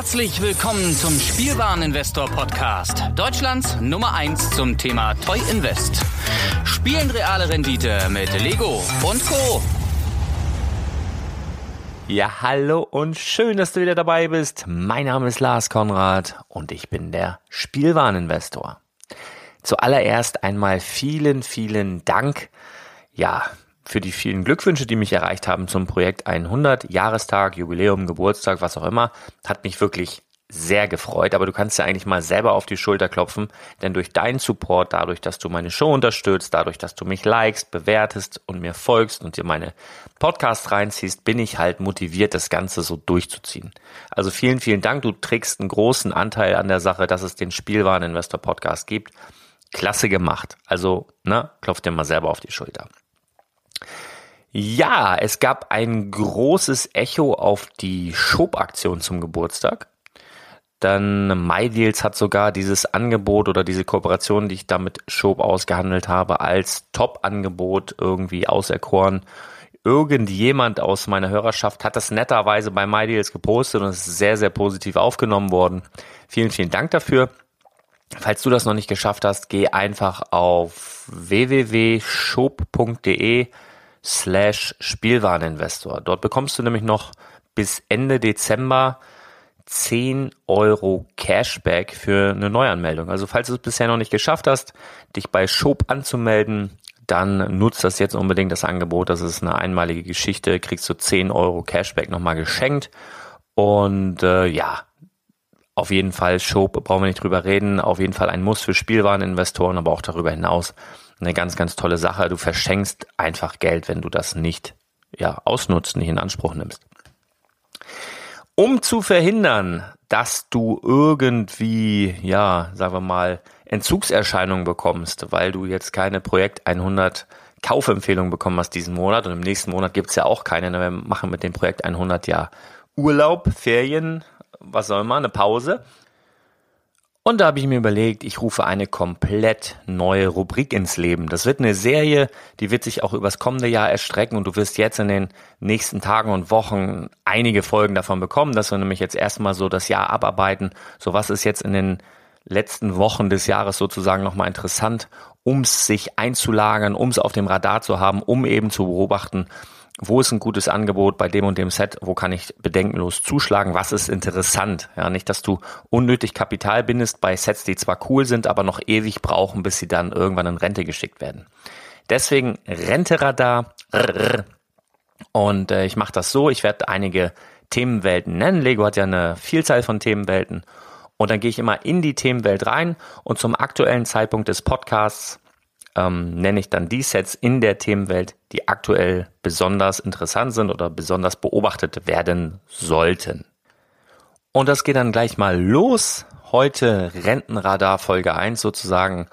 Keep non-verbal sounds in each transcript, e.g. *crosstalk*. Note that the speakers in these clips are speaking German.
Herzlich willkommen zum Spielwareninvestor Podcast. Deutschlands Nummer 1 zum Thema Toy Invest. Spielen reale Rendite mit Lego und Co. Ja, hallo und schön, dass du wieder dabei bist. Mein Name ist Lars Konrad und ich bin der Spielwareninvestor. Zuallererst einmal vielen, vielen Dank. Ja, für die vielen Glückwünsche, die mich erreicht haben zum Projekt 100, Jahrestag, Jubiläum, Geburtstag, was auch immer. Hat mich wirklich sehr gefreut, aber du kannst ja eigentlich mal selber auf die Schulter klopfen, denn durch deinen Support, dadurch, dass du meine Show unterstützt, dadurch, dass du mich likest, bewertest und mir folgst und dir meine Podcasts reinziehst, bin ich halt motiviert, das Ganze so durchzuziehen. Also vielen, vielen Dank. Du trägst einen großen Anteil an der Sache, dass es den Spielwareninvestor Podcast gibt. Klasse gemacht. Also, ne, klopf dir mal selber auf die Schulter. Ja, es gab ein großes Echo auf die Shop-Aktion zum Geburtstag. Dann MyDeals hat sogar dieses Angebot oder diese Kooperation, die ich da mit Shop ausgehandelt habe, als Top-Angebot irgendwie auserkoren. Irgendjemand aus meiner Hörerschaft hat das netterweise bei MyDeals gepostet und es ist sehr, sehr positiv aufgenommen worden. Vielen, vielen Dank dafür. Falls du das noch nicht geschafft hast, geh einfach auf www.shop.de slash Spielwareninvestor. Dort bekommst du nämlich noch bis Ende Dezember 10 Euro Cashback für eine Neuanmeldung. Also falls du es bisher noch nicht geschafft hast, dich bei Shop anzumelden, dann nutzt das jetzt unbedingt das Angebot. Das ist eine einmalige Geschichte. Kriegst du 10 Euro Cashback nochmal geschenkt. Und äh, ja, auf jeden Fall Shop, brauchen wir nicht drüber reden. Auf jeden Fall ein Muss für Spielwareninvestoren, aber auch darüber hinaus eine ganz, ganz tolle Sache. Du verschenkst einfach Geld, wenn du das nicht ja, ausnutzt, nicht in Anspruch nimmst. Um zu verhindern, dass du irgendwie, ja, sagen wir mal, Entzugserscheinungen bekommst, weil du jetzt keine Projekt 100 Kaufempfehlungen bekommen hast diesen Monat und im nächsten Monat gibt's ja auch keine. Wir machen mit dem Projekt 100 ja Urlaub, Ferien, was soll man, eine Pause. Und da habe ich mir überlegt, ich rufe eine komplett neue Rubrik ins Leben. Das wird eine Serie, die wird sich auch übers kommende Jahr erstrecken und du wirst jetzt in den nächsten Tagen und Wochen einige Folgen davon bekommen, dass wir nämlich jetzt erstmal so das Jahr abarbeiten. So was ist jetzt in den letzten Wochen des Jahres sozusagen nochmal interessant, um sich einzulagern, um es auf dem Radar zu haben, um eben zu beobachten, wo ist ein gutes Angebot bei dem und dem Set, wo kann ich bedenkenlos zuschlagen, was ist interessant. Ja, nicht, dass du unnötig Kapital bindest bei Sets, die zwar cool sind, aber noch ewig brauchen, bis sie dann irgendwann in Rente geschickt werden. Deswegen Renteradar. Und äh, ich mache das so, ich werde einige Themenwelten nennen. Lego hat ja eine Vielzahl von Themenwelten. Und dann gehe ich immer in die Themenwelt rein und zum aktuellen Zeitpunkt des Podcasts ähm, nenne ich dann die Sets in der Themenwelt, die aktuell besonders interessant sind oder besonders beobachtet werden sollten. Und das geht dann gleich mal los. Heute Rentenradar Folge 1 sozusagen.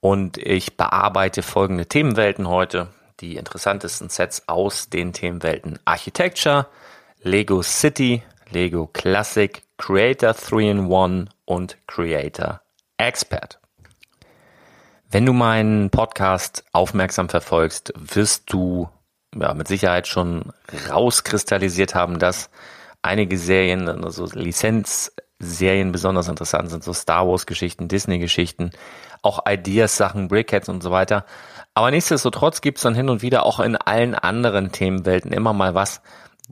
Und ich bearbeite folgende Themenwelten heute. Die interessantesten Sets aus den Themenwelten Architecture, Lego City, Lego Classic, Creator 3-in-1 und Creator Expert. Wenn du meinen Podcast aufmerksam verfolgst, wirst du ja, mit Sicherheit schon rauskristallisiert haben, dass einige Serien, also Lizenzserien besonders interessant sind, so Star Wars Geschichten, Disney Geschichten, auch Ideas Sachen, Brickheads und so weiter. Aber nichtsdestotrotz gibt es dann hin und wieder auch in allen anderen Themenwelten immer mal was,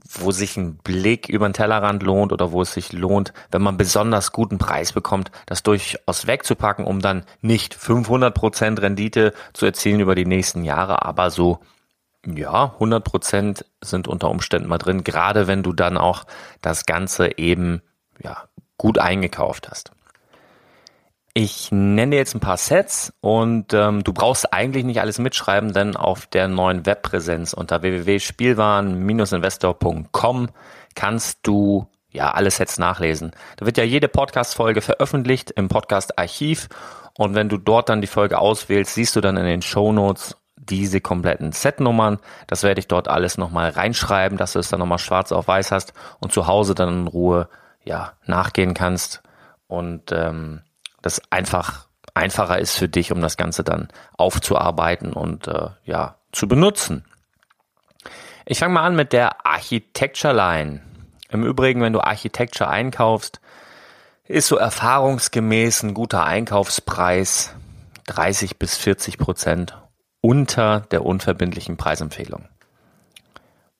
wo sich ein Blick über den Tellerrand lohnt oder wo es sich lohnt, wenn man besonders guten Preis bekommt, das durchaus wegzupacken, um dann nicht 500% Rendite zu erzielen über die nächsten Jahre, aber so, ja, 100% sind unter Umständen mal drin, gerade wenn du dann auch das Ganze eben, ja, gut eingekauft hast. Ich nenne jetzt ein paar Sets und ähm, du brauchst eigentlich nicht alles mitschreiben, denn auf der neuen Webpräsenz unter www.spielwaren-investor.com kannst du ja alle Sets nachlesen. Da wird ja jede Podcast-Folge veröffentlicht im Podcast-Archiv und wenn du dort dann die Folge auswählst, siehst du dann in den Show Notes diese kompletten Setnummern. Das werde ich dort alles nochmal reinschreiben, dass du es dann nochmal schwarz auf weiß hast und zu Hause dann in Ruhe ja nachgehen kannst und ähm, das einfach einfacher ist für dich, um das Ganze dann aufzuarbeiten und äh, ja zu benutzen. Ich fange mal an mit der Architecture Line. Im Übrigen, wenn du Architecture einkaufst, ist so erfahrungsgemäß ein guter Einkaufspreis 30 bis 40 Prozent unter der unverbindlichen Preisempfehlung.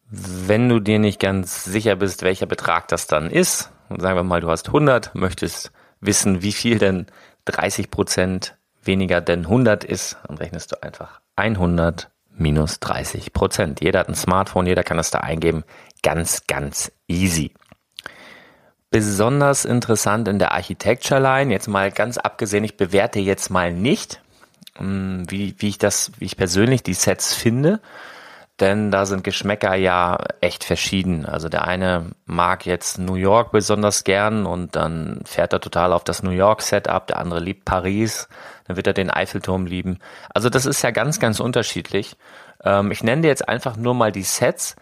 Wenn du dir nicht ganz sicher bist, welcher Betrag das dann ist, und sagen wir mal, du hast 100, möchtest wissen, wie viel denn 30 Prozent weniger denn 100 ist, dann rechnest du einfach 100 minus 30 Prozent. Jeder hat ein Smartphone, jeder kann das da eingeben. Ganz, ganz easy. Besonders interessant in der Architecture Line, jetzt mal ganz abgesehen, ich bewerte jetzt mal nicht, hm, wie, wie ich das, wie ich persönlich die Sets finde, denn da sind Geschmäcker ja echt verschieden. Also der eine mag jetzt New York besonders gern und dann fährt er total auf das New York Setup, der andere liebt Paris, dann wird er den Eiffelturm lieben. Also das ist ja ganz, ganz unterschiedlich. Ähm, ich nenne dir jetzt einfach nur mal die Sets,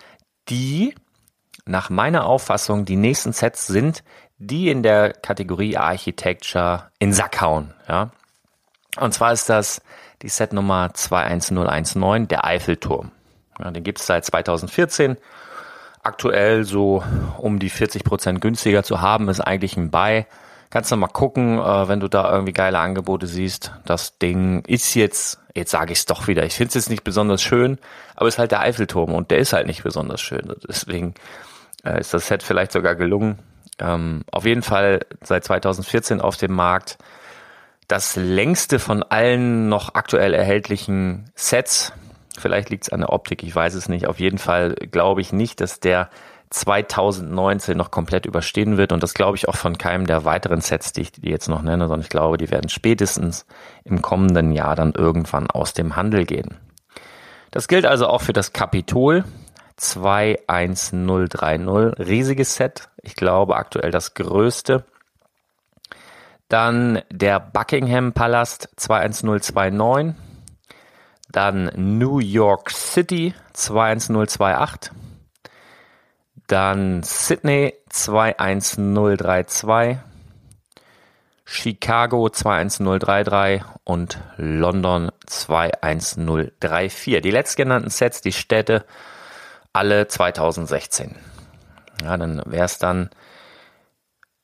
die nach meiner Auffassung die nächsten Sets sind, die in der Kategorie Architecture in Sack hauen. Ja? Und zwar ist das die Set Nummer 21019, der Eiffelturm. Ja, den gibt es seit 2014. Aktuell so um die 40 Prozent günstiger zu haben, ist eigentlich ein Buy. Kannst du mal gucken, äh, wenn du da irgendwie geile Angebote siehst. Das Ding ist jetzt, jetzt sage ich es doch wieder, ich finde es jetzt nicht besonders schön, aber es ist halt der Eiffelturm und der ist halt nicht besonders schön. Deswegen äh, ist das Set vielleicht sogar gelungen. Ähm, auf jeden Fall seit 2014 auf dem Markt das längste von allen noch aktuell erhältlichen Sets. Vielleicht liegt es an der Optik, ich weiß es nicht. Auf jeden Fall glaube ich nicht, dass der 2019 noch komplett überstehen wird und das glaube ich auch von keinem der weiteren Sets, die ich jetzt noch nenne, sondern ich glaube, die werden spätestens im kommenden Jahr dann irgendwann aus dem Handel gehen. Das gilt also auch für das Kapitol 21030, riesiges Set, ich glaube aktuell das größte. Dann der Buckingham Palast 21029. Dann New York City 21028. Dann Sydney 21032. Chicago 21033 und London 21034. Die letztgenannten Sets, die Städte, alle 2016. Ja, dann wäre es dann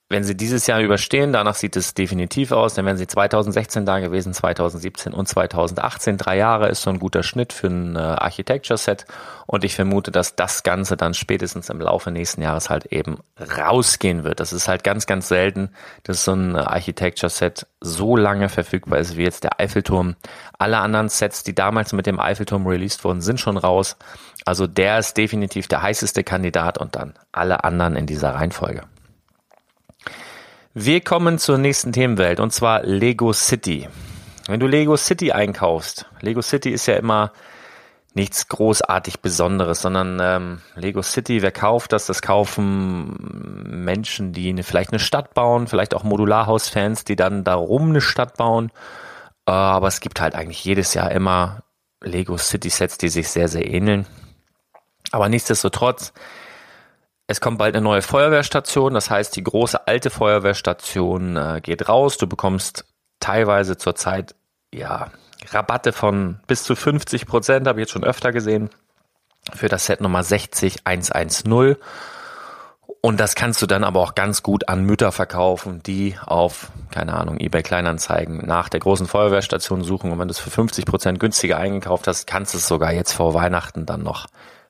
wenn sie dieses Jahr überstehen, danach sieht es definitiv aus, dann wären sie 2016 da gewesen, 2017 und 2018. Drei Jahre ist so ein guter Schnitt für ein äh, Architecture-Set und ich vermute, dass das Ganze dann spätestens im Laufe nächsten Jahres halt eben rausgehen wird. Das ist halt ganz, ganz selten, dass so ein Architecture-Set so lange verfügbar ist wie jetzt der Eiffelturm. Alle anderen Sets, die damals mit dem Eiffelturm released wurden, sind schon raus. Also der ist definitiv der heißeste Kandidat und dann alle anderen in dieser Reihenfolge. Wir kommen zur nächsten Themenwelt und zwar Lego City. Wenn du Lego City einkaufst, Lego City ist ja immer nichts großartig Besonderes, sondern ähm, Lego City, wer kauft das? Das kaufen Menschen, die eine, vielleicht eine Stadt bauen, vielleicht auch Modularhausfans, die dann darum eine Stadt bauen. Äh, aber es gibt halt eigentlich jedes Jahr immer Lego City Sets, die sich sehr, sehr ähneln. Aber nichtsdestotrotz es kommt bald eine neue Feuerwehrstation, das heißt, die große alte Feuerwehrstation äh, geht raus. Du bekommst teilweise zurzeit ja Rabatte von bis zu 50 Prozent, habe ich jetzt schon öfter gesehen, für das Set Nummer 60110. Und das kannst du dann aber auch ganz gut an Mütter verkaufen, die auf, keine Ahnung, eBay Kleinanzeigen nach der großen Feuerwehrstation suchen. Und wenn du es für 50 Prozent günstiger eingekauft hast, kannst du es sogar jetzt vor Weihnachten dann noch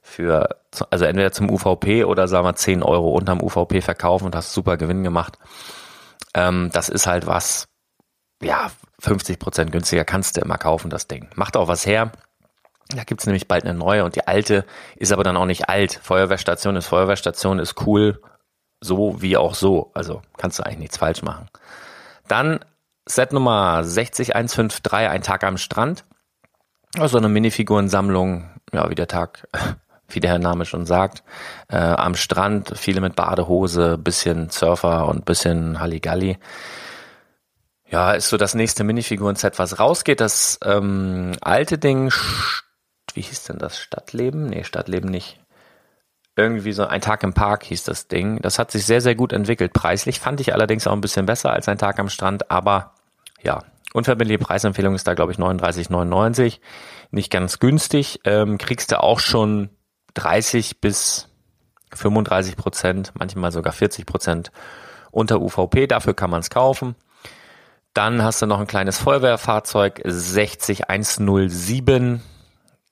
für, also entweder zum UVP oder sagen wir 10 Euro unterm UVP verkaufen und hast super Gewinn gemacht. Ähm, das ist halt was, ja, 50 Prozent günstiger kannst du immer kaufen, das Ding. Macht auch was her. Da gibt's nämlich bald eine neue und die alte ist aber dann auch nicht alt. Feuerwehrstation ist Feuerwehrstation, ist cool, so wie auch so. Also kannst du eigentlich nichts falsch machen. Dann Set Nummer 60153, ein Tag am Strand. Also eine Minifigurensammlung, ja, wie der Tag wie der Name schon sagt, äh, am Strand, viele mit Badehose, bisschen Surfer und bisschen Halligalli. Ja, ist so das nächste Minifiguren-Set, was rausgeht. Das ähm, alte Ding, wie hieß denn das? Stadtleben? Nee, Stadtleben nicht. Irgendwie so ein Tag im Park hieß das Ding. Das hat sich sehr, sehr gut entwickelt. Preislich fand ich allerdings auch ein bisschen besser als ein Tag am Strand, aber ja, unverbindliche Preisempfehlung ist da, glaube ich, 39,99. Nicht ganz günstig. Ähm, kriegst du auch schon 30 bis 35 Prozent, manchmal sogar 40 Prozent unter UVP. Dafür kann man es kaufen. Dann hast du noch ein kleines Feuerwehrfahrzeug 60107.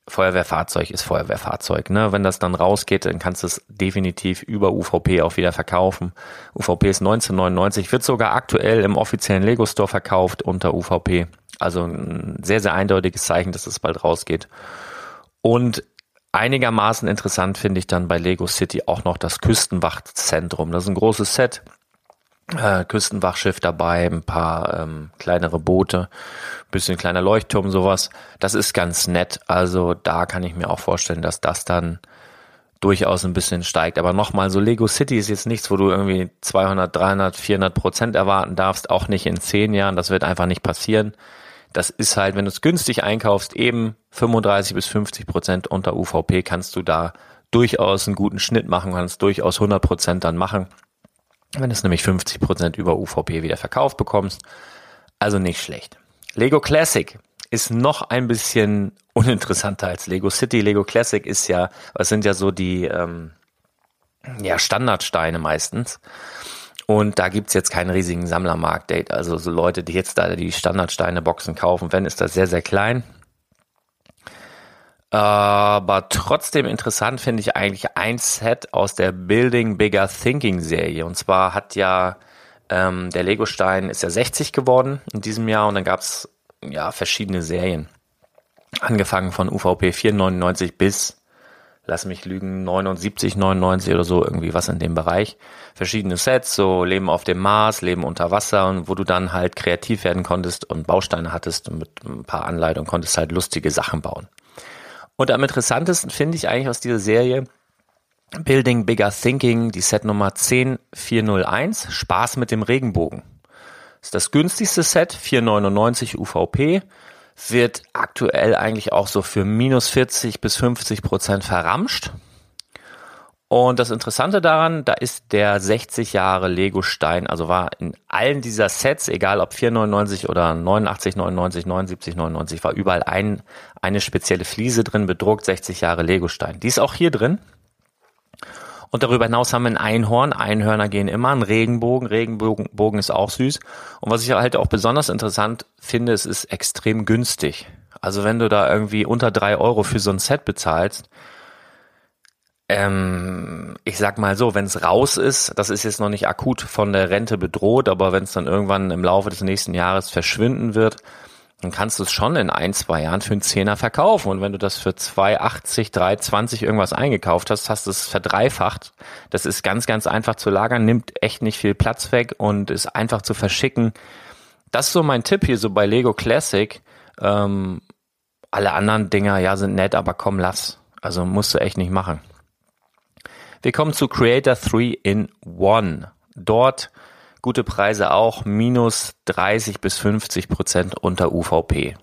Feuerwehrfahrzeug ist Feuerwehrfahrzeug. Ne? Wenn das dann rausgeht, dann kannst du es definitiv über UVP auch wieder verkaufen. UVP ist 1999, wird sogar aktuell im offiziellen Lego Store verkauft unter UVP. Also ein sehr, sehr eindeutiges Zeichen, dass es bald rausgeht. Und einigermaßen interessant finde ich dann bei Lego City auch noch das Küstenwachzentrum. Das ist ein großes Set. Äh, Küstenwachschiff dabei, ein paar ähm, kleinere Boote, bisschen kleiner Leuchtturm, sowas. Das ist ganz nett. Also da kann ich mir auch vorstellen, dass das dann durchaus ein bisschen steigt. Aber nochmal, so Lego City ist jetzt nichts, wo du irgendwie 200, 300, 400 Prozent erwarten darfst. Auch nicht in zehn Jahren. Das wird einfach nicht passieren. Das ist halt, wenn du es günstig einkaufst, eben 35 bis 50 Prozent unter UVP kannst du da durchaus einen guten Schnitt machen, kannst durchaus 100 Prozent dann machen. Wenn du es nämlich 50 Prozent über UVP wieder verkauft bekommst. Also nicht schlecht. Lego Classic ist noch ein bisschen *laughs* uninteressanter als Lego City. Lego Classic ist ja, was sind ja so die ähm, ja, Standardsteine meistens. Und da gibt's jetzt keinen riesigen Sammlermarkt. Also so Leute, die jetzt da die Standardsteine-Boxen kaufen, wenn, ist das sehr, sehr klein. Aber trotzdem interessant finde ich eigentlich ein Set aus der Building Bigger Thinking Serie. Und zwar hat ja ähm, der Lego-Stein ist ja 60 geworden in diesem Jahr und dann gab's ja verschiedene Serien. Angefangen von UVP 499 bis lass mich lügen, 79, 99 oder so, irgendwie was in dem Bereich. Verschiedene Sets, so Leben auf dem Mars, Leben unter Wasser und wo du dann halt kreativ werden konntest und Bausteine hattest und mit ein paar Anleitungen konntest halt lustige Sachen bauen. Und am interessantesten finde ich eigentlich aus dieser Serie Building Bigger Thinking, die Set Nummer 10401, Spaß mit dem Regenbogen. Das ist das günstigste Set, 499 UVP wird aktuell eigentlich auch so für minus 40 bis 50 Prozent verramscht. Und das Interessante daran, da ist der 60 Jahre Lego Stein, also war in allen dieser Sets, egal ob 4,99 oder 89,99, 79,99, war überall ein, eine spezielle Fliese drin, bedruckt 60 Jahre Lego Stein. Die ist auch hier drin. Und darüber hinaus haben wir ein Einhorn. Einhörner gehen immer. Ein Regenbogen. Regenbogen ist auch süß. Und was ich halt auch besonders interessant finde, es ist extrem günstig. Also wenn du da irgendwie unter drei Euro für so ein Set bezahlst, ähm, ich sag mal so, wenn es raus ist, das ist jetzt noch nicht akut von der Rente bedroht, aber wenn es dann irgendwann im Laufe des nächsten Jahres verschwinden wird, dann kannst du es schon in ein, zwei Jahren für einen Zehner verkaufen. Und wenn du das für 2,80, 3,20 irgendwas eingekauft hast, hast du es verdreifacht. Das ist ganz, ganz einfach zu lagern, nimmt echt nicht viel Platz weg und ist einfach zu verschicken. Das ist so mein Tipp hier so bei Lego Classic. Ähm, alle anderen Dinger, ja, sind nett, aber komm, lass. Also musst du echt nicht machen. Wir kommen zu Creator 3 in 1. Dort Gute Preise auch, minus 30 bis 50 Prozent unter UVP.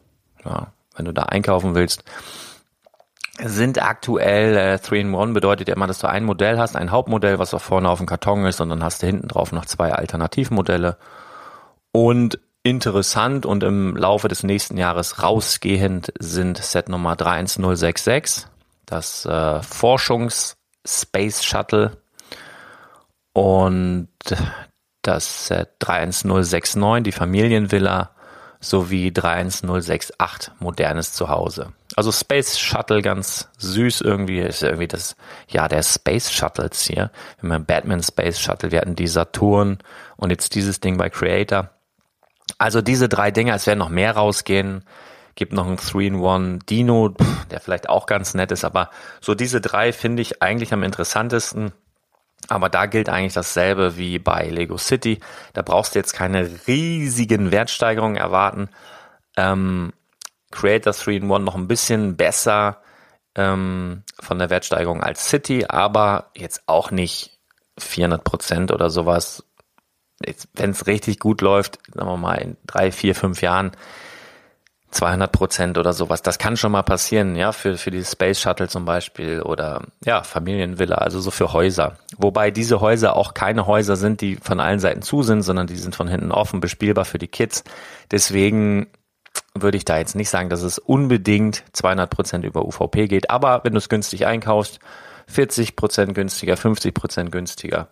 Ja, wenn du da einkaufen willst, sind aktuell äh, 3-in-1 bedeutet ja immer, dass du ein Modell hast, ein Hauptmodell, was auch vorne auf dem Karton ist und dann hast du hinten drauf noch zwei Alternativmodelle. Und interessant und im Laufe des nächsten Jahres rausgehend sind Set Nummer 31066, das äh, Forschungs Space Shuttle und das äh, 31069, die Familienvilla, sowie 31068, modernes Zuhause. Also Space Shuttle ganz süß irgendwie, ist irgendwie das ja der Space Shuttles hier. Wir haben Batman Space Shuttle, wir hatten die Saturn und jetzt dieses Ding bei Creator. Also diese drei Dinge, es werden noch mehr rausgehen. Gibt noch ein 3-in-1 Dino, der vielleicht auch ganz nett ist, aber so diese drei finde ich eigentlich am interessantesten. Aber da gilt eigentlich dasselbe wie bei Lego City. Da brauchst du jetzt keine riesigen Wertsteigerungen erwarten. Ähm, Creator 3-in-1 noch ein bisschen besser ähm, von der Wertsteigerung als City, aber jetzt auch nicht 400 Prozent oder sowas. Wenn es richtig gut läuft, sagen wir mal in drei, vier, fünf Jahren, 200 Prozent oder sowas. Das kann schon mal passieren, ja, für, für die Space Shuttle zum Beispiel oder ja, Familienvilla, also so für Häuser. Wobei diese Häuser auch keine Häuser sind, die von allen Seiten zu sind, sondern die sind von hinten offen, bespielbar für die Kids. Deswegen würde ich da jetzt nicht sagen, dass es unbedingt 200 Prozent über UVP geht. Aber wenn du es günstig einkaufst, 40% günstiger, 50% günstiger,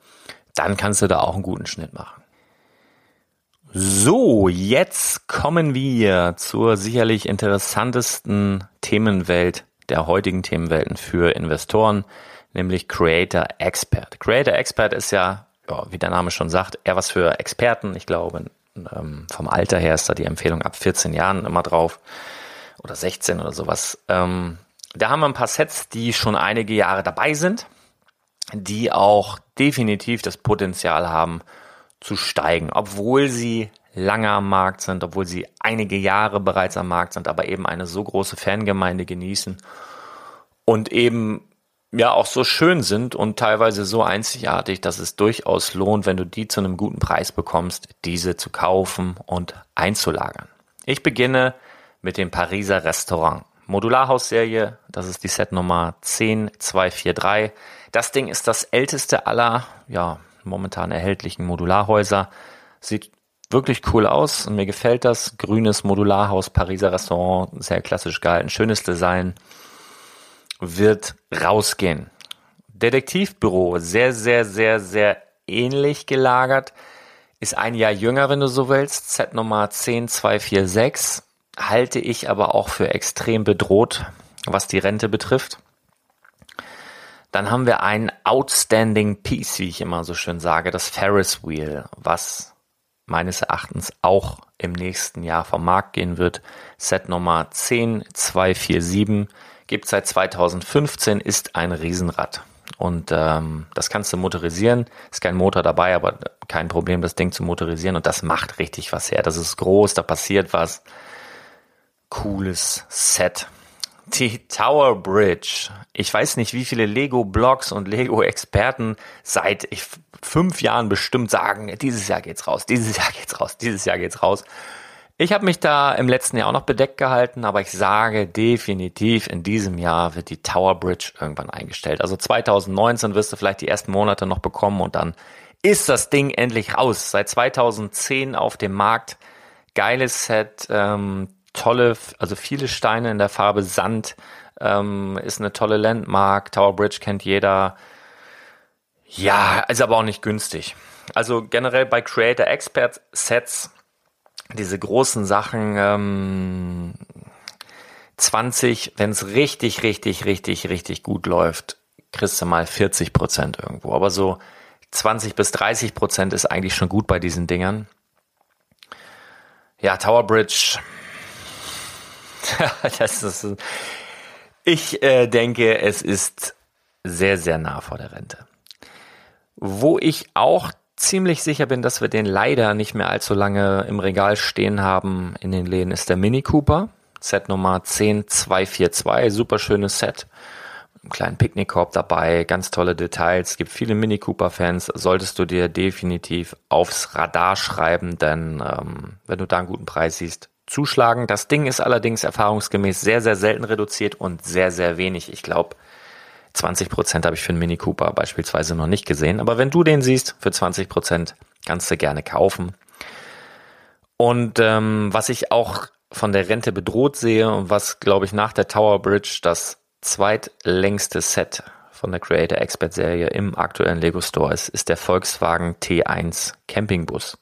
dann kannst du da auch einen guten Schnitt machen. So, jetzt kommen wir zur sicherlich interessantesten Themenwelt der heutigen Themenwelten für Investoren, nämlich Creator Expert. Creator Expert ist ja, ja wie der Name schon sagt, eher was für Experten. Ich glaube, ähm, vom Alter her ist da die Empfehlung ab 14 Jahren immer drauf oder 16 oder sowas. Ähm, da haben wir ein paar Sets, die schon einige Jahre dabei sind, die auch definitiv das Potenzial haben zu steigen, obwohl sie lange am Markt sind, obwohl sie einige Jahre bereits am Markt sind, aber eben eine so große Fangemeinde genießen und eben ja auch so schön sind und teilweise so einzigartig, dass es durchaus lohnt, wenn du die zu einem guten Preis bekommst, diese zu kaufen und einzulagern. Ich beginne mit dem Pariser Restaurant. Modularhausserie, das ist die Set Nummer 10243. Das Ding ist das älteste aller, ja, momentan erhältlichen Modularhäuser. Sieht wirklich cool aus und mir gefällt das. Grünes Modularhaus, Pariser Restaurant, sehr klassisch gehalten, schönes Design. Wird rausgehen. Detektivbüro, sehr, sehr, sehr, sehr ähnlich gelagert. Ist ein Jahr jünger, wenn du so willst. Set Nummer 10246 halte ich aber auch für extrem bedroht, was die Rente betrifft. Dann haben wir ein Outstanding Piece, wie ich immer so schön sage, das Ferris Wheel, was meines Erachtens auch im nächsten Jahr vom Markt gehen wird. Set Nummer 10247 gibt seit 2015, ist ein Riesenrad. Und ähm, das kannst du motorisieren. Ist kein Motor dabei, aber kein Problem, das Ding zu motorisieren. Und das macht richtig was her. Das ist groß, da passiert was cooles Set. Die Tower Bridge. Ich weiß nicht, wie viele Lego-Blogs und Lego-Experten seit fünf Jahren bestimmt sagen, dieses Jahr geht's raus, dieses Jahr geht's raus, dieses Jahr geht's raus. Ich habe mich da im letzten Jahr auch noch bedeckt gehalten, aber ich sage definitiv, in diesem Jahr wird die Tower Bridge irgendwann eingestellt. Also 2019 wirst du vielleicht die ersten Monate noch bekommen und dann ist das Ding endlich raus. Seit 2010 auf dem Markt. Geiles Set, ähm, tolle, also viele Steine in der Farbe Sand, ähm, ist eine tolle Landmark. Tower Bridge kennt jeder. Ja, ist aber auch nicht günstig. Also generell bei Creator Expert Sets, diese großen Sachen, ähm, 20, wenn es richtig, richtig, richtig, richtig gut läuft, kriegst du mal 40 Prozent irgendwo. Aber so 20 bis 30 Prozent ist eigentlich schon gut bei diesen Dingern. Ja, Tower Bridge, *laughs* das ist, ich äh, denke, es ist sehr, sehr nah vor der Rente. Wo ich auch ziemlich sicher bin, dass wir den leider nicht mehr allzu lange im Regal stehen haben in den Läden, ist der Mini Cooper. Set Nummer 10242, super schönes Set. Einen kleinen Picknickkorb dabei, ganz tolle Details. Es gibt viele Mini Cooper-Fans. Solltest du dir definitiv aufs Radar schreiben, denn ähm, wenn du da einen guten Preis siehst, zuschlagen. Das Ding ist allerdings erfahrungsgemäß sehr, sehr selten reduziert und sehr, sehr wenig. Ich glaube, 20 Prozent habe ich für einen Mini Cooper beispielsweise noch nicht gesehen. Aber wenn du den siehst, für 20 Prozent kannst du gerne kaufen. Und ähm, was ich auch von der Rente bedroht sehe und was, glaube ich, nach der Tower Bridge das zweitlängste Set von der Creator Expert Serie im aktuellen Lego Store ist, ist der Volkswagen T1 Campingbus.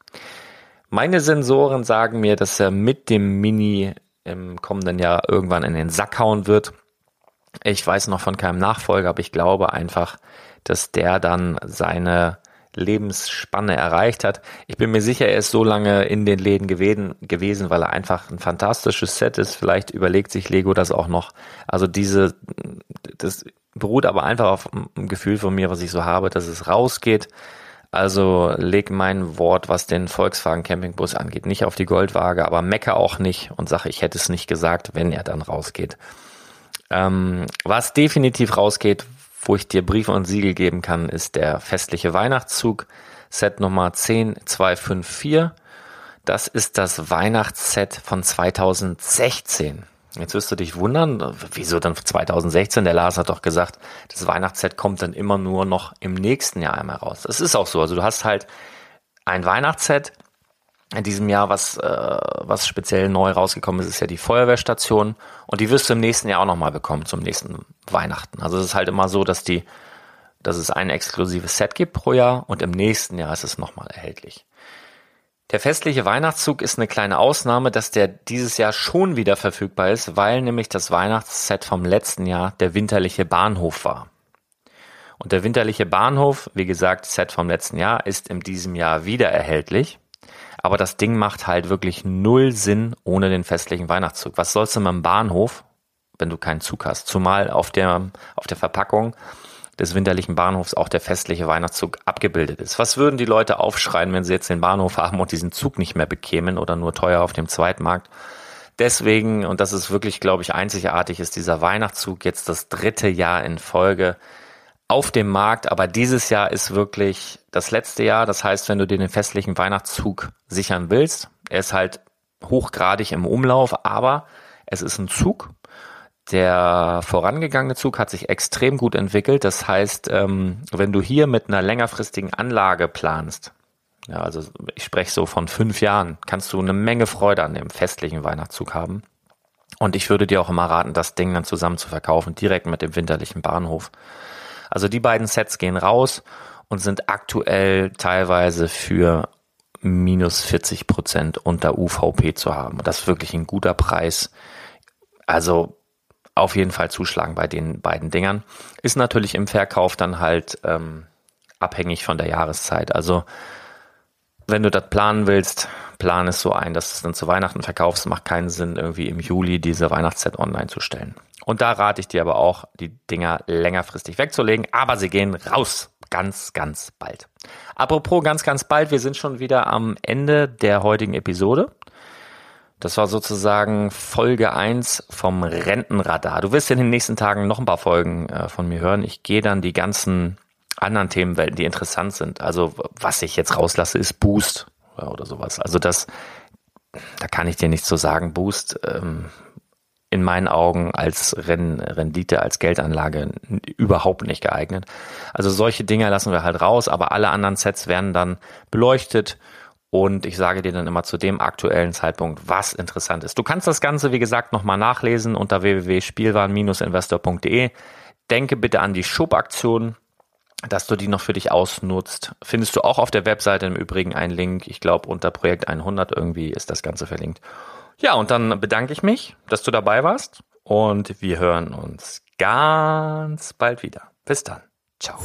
Meine Sensoren sagen mir, dass er mit dem Mini im kommenden Jahr irgendwann in den Sack hauen wird. Ich weiß noch von keinem Nachfolger, aber ich glaube einfach, dass der dann seine Lebensspanne erreicht hat. Ich bin mir sicher, er ist so lange in den Läden gewesen, gewesen, weil er einfach ein fantastisches Set ist. Vielleicht überlegt sich Lego das auch noch. Also diese, das beruht aber einfach auf einem Gefühl von mir, was ich so habe, dass es rausgeht also leg mein Wort, was den Volkswagen Campingbus angeht, nicht auf die Goldwaage, aber mecke auch nicht und sage, ich hätte es nicht gesagt, wenn er dann rausgeht. Ähm, was definitiv rausgeht, wo ich dir Briefe und Siegel geben kann, ist der festliche Weihnachtszug, Set Nummer 10254. Das ist das Weihnachtsset von 2016. Jetzt wirst du dich wundern, wieso dann 2016? Der Lars hat doch gesagt, das Weihnachtsset kommt dann immer nur noch im nächsten Jahr einmal raus. Das ist auch so. Also du hast halt ein Weihnachtsset. In diesem Jahr, was, äh, was speziell neu rausgekommen ist, ist ja die Feuerwehrstation. Und die wirst du im nächsten Jahr auch nochmal bekommen zum nächsten Weihnachten. Also es ist halt immer so, dass die dass es ein exklusives Set gibt pro Jahr und im nächsten Jahr ist es nochmal erhältlich. Der festliche Weihnachtszug ist eine kleine Ausnahme, dass der dieses Jahr schon wieder verfügbar ist, weil nämlich das Weihnachtsset vom letzten Jahr der winterliche Bahnhof war. Und der winterliche Bahnhof, wie gesagt, Set vom letzten Jahr, ist in diesem Jahr wieder erhältlich. Aber das Ding macht halt wirklich null Sinn ohne den festlichen Weihnachtszug. Was sollst du mit dem Bahnhof, wenn du keinen Zug hast? Zumal auf der, auf der Verpackung des winterlichen Bahnhofs auch der festliche Weihnachtszug abgebildet ist. Was würden die Leute aufschreien, wenn sie jetzt den Bahnhof haben und diesen Zug nicht mehr bekämen oder nur teuer auf dem Zweitmarkt? Deswegen, und das ist wirklich, glaube ich, einzigartig, ist dieser Weihnachtszug jetzt das dritte Jahr in Folge auf dem Markt, aber dieses Jahr ist wirklich das letzte Jahr. Das heißt, wenn du dir den festlichen Weihnachtszug sichern willst, er ist halt hochgradig im Umlauf, aber es ist ein Zug. Der vorangegangene Zug hat sich extrem gut entwickelt. Das heißt, ähm, wenn du hier mit einer längerfristigen Anlage planst, ja, also ich spreche so von fünf Jahren, kannst du eine Menge Freude an dem festlichen Weihnachtszug haben. Und ich würde dir auch immer raten, das Ding dann zusammen zu verkaufen, direkt mit dem winterlichen Bahnhof. Also die beiden Sets gehen raus und sind aktuell teilweise für minus 40 Prozent unter UVP zu haben. Das ist wirklich ein guter Preis. Also auf jeden Fall zuschlagen bei den beiden Dingern. Ist natürlich im Verkauf dann halt ähm, abhängig von der Jahreszeit. Also wenn du das planen willst, plan es so ein, dass du es dann zu Weihnachten verkaufst. Macht keinen Sinn, irgendwie im Juli diese Weihnachtsset online zu stellen. Und da rate ich dir aber auch, die Dinger längerfristig wegzulegen. Aber sie gehen raus. Ganz, ganz bald. Apropos ganz, ganz bald. Wir sind schon wieder am Ende der heutigen Episode. Das war sozusagen Folge eins vom Rentenradar. Du wirst in den nächsten Tagen noch ein paar Folgen äh, von mir hören. Ich gehe dann die ganzen anderen Themenwelten, die interessant sind. Also was ich jetzt rauslasse, ist Boost oder sowas. Also das, da kann ich dir nichts zu sagen. Boost ähm, in meinen Augen als Rendite, als Geldanlage überhaupt nicht geeignet. Also solche Dinge lassen wir halt raus, aber alle anderen Sets werden dann beleuchtet und ich sage dir dann immer zu dem aktuellen Zeitpunkt, was interessant ist. Du kannst das Ganze, wie gesagt, nochmal nachlesen unter www.spielwaren-investor.de. Denke bitte an die Schubaktion, dass du die noch für dich ausnutzt. Findest du auch auf der Webseite im Übrigen einen Link. Ich glaube, unter Projekt 100 irgendwie ist das Ganze verlinkt. Ja, und dann bedanke ich mich, dass du dabei warst und wir hören uns ganz bald wieder. Bis dann. Ciao.